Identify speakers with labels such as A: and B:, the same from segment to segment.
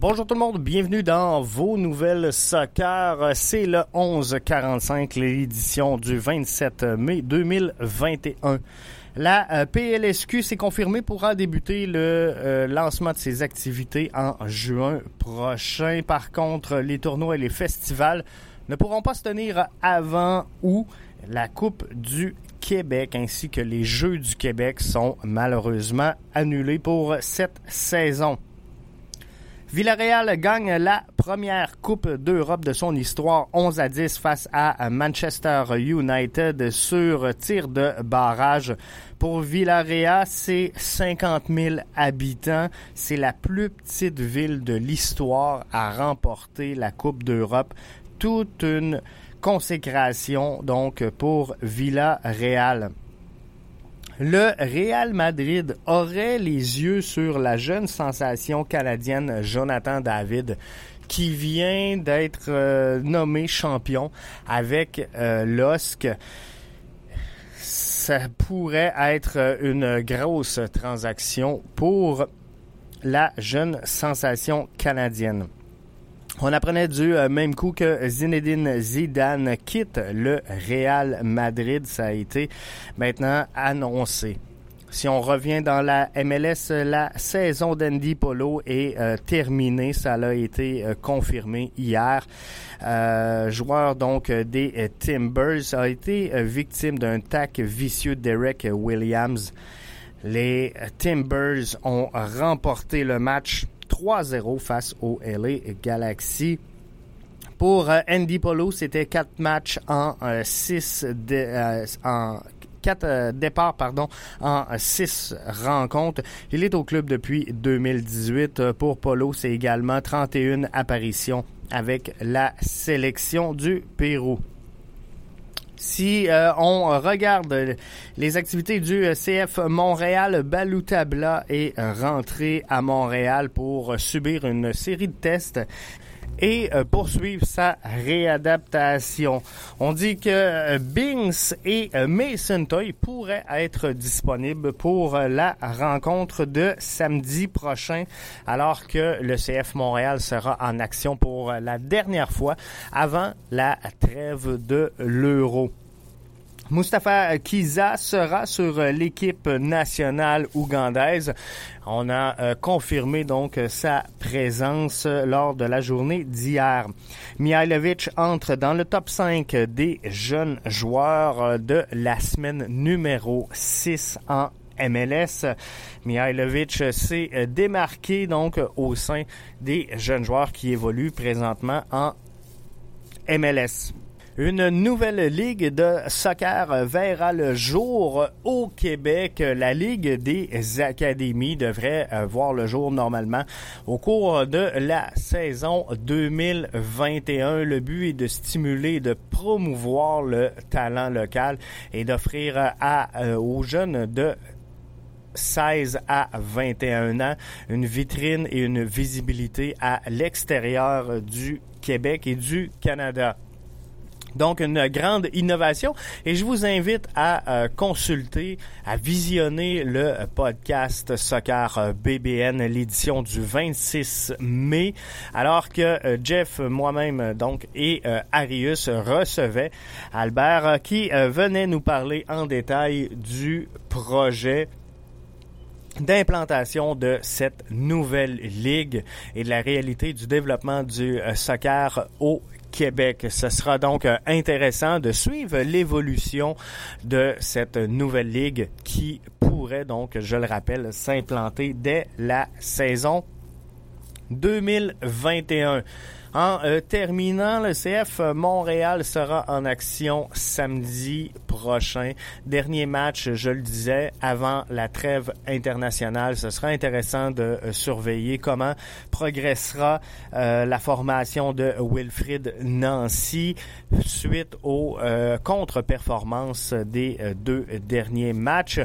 A: Bonjour tout le monde, bienvenue dans vos nouvelles soccer. C'est le 1145, l'édition du 27 mai 2021. La euh, PLSQ s'est confirmée pourra débuter le euh, lancement de ses activités en juin prochain. Par contre, les tournois et les festivals ne pourront pas se tenir avant ou la Coupe du Québec ainsi que les Jeux du Québec sont malheureusement annulés pour cette saison. Villarreal gagne la première Coupe d'Europe de son histoire 11 à 10 face à Manchester United sur tir de barrage. Pour Villarreal, c'est 50 000 habitants. C'est la plus petite ville de l'histoire à remporter la Coupe d'Europe. Toute une consécration donc pour Villarreal le Real Madrid aurait les yeux sur la jeune sensation canadienne Jonathan David qui vient d'être euh, nommé champion avec euh, l'OSC. Ça pourrait être une grosse transaction pour la jeune sensation canadienne. On apprenait du euh, même coup que Zinedine Zidane quitte le Real Madrid. Ça a été maintenant annoncé. Si on revient dans la MLS, la saison d'Andy Polo est euh, terminée. Ça a été euh, confirmé hier. joueur donc des Timbers a été victime d'un tac vicieux d'Eric Williams. Les Timbers ont remporté le match 3-0 face au LA Galaxy. Pour euh, Andy Polo, c'était quatre matchs en 6 euh, euh, en quatre départs pardon en six rencontres. Il est au club depuis 2018. Pour Polo, c'est également 31 apparitions avec la sélection du Pérou. Si euh, on regarde les activités du CF Montréal, Baloutabla est rentré à Montréal pour subir une série de tests et euh, poursuivre sa réadaptation. On dit que euh, Bings et euh, Mason Toy pourraient être disponibles pour la rencontre de samedi prochain, alors que le CF Montréal sera en action pour la dernière fois avant la trêve de l'Euro. Mustafa Kiza sera sur euh, l'équipe nationale ougandaise. On a euh, confirmé donc sa présence lors de la journée d'hier. Mihailovic entre dans le top 5 des jeunes joueurs euh, de la semaine numéro 6 en MLS. Mihailovic s'est démarqué donc au sein des jeunes joueurs qui évoluent présentement en MLS. Une nouvelle ligue de soccer verra le jour au Québec. La Ligue des académies devrait euh, voir le jour normalement au cours de la saison 2021. Le but est de stimuler de promouvoir le talent local et d'offrir euh, aux jeunes de 16 à 21 ans, une vitrine et une visibilité à l'extérieur du Québec et du Canada. Donc, une grande innovation. Et je vous invite à euh, consulter, à visionner le podcast Soccer BBN, l'édition du 26 mai, alors que euh, Jeff, moi-même, donc, et euh, Arius recevaient Albert qui venait nous parler en détail du projet d'implantation de cette nouvelle ligue et de la réalité du développement du soccer au Québec. Ce sera donc euh, intéressant de suivre l'évolution de cette nouvelle ligue qui pourrait donc, je le rappelle, s'implanter dès la saison 2021. En euh, terminant, le CF Montréal sera en action samedi prochain. Dernier match, je le disais, avant la trêve internationale. Ce sera intéressant de euh, surveiller comment progressera euh, la formation de Wilfrid Nancy suite aux contre-performances des deux derniers matchs.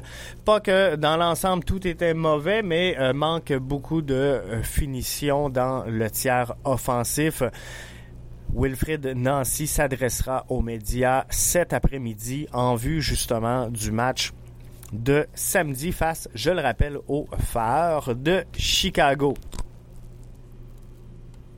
A: Pas que dans l'ensemble tout était mauvais, mais manque beaucoup de finition dans le tiers offensif. Wilfrid Nancy s'adressera aux médias cet après-midi en vue justement du match de samedi face, je le rappelle, au phare de Chicago.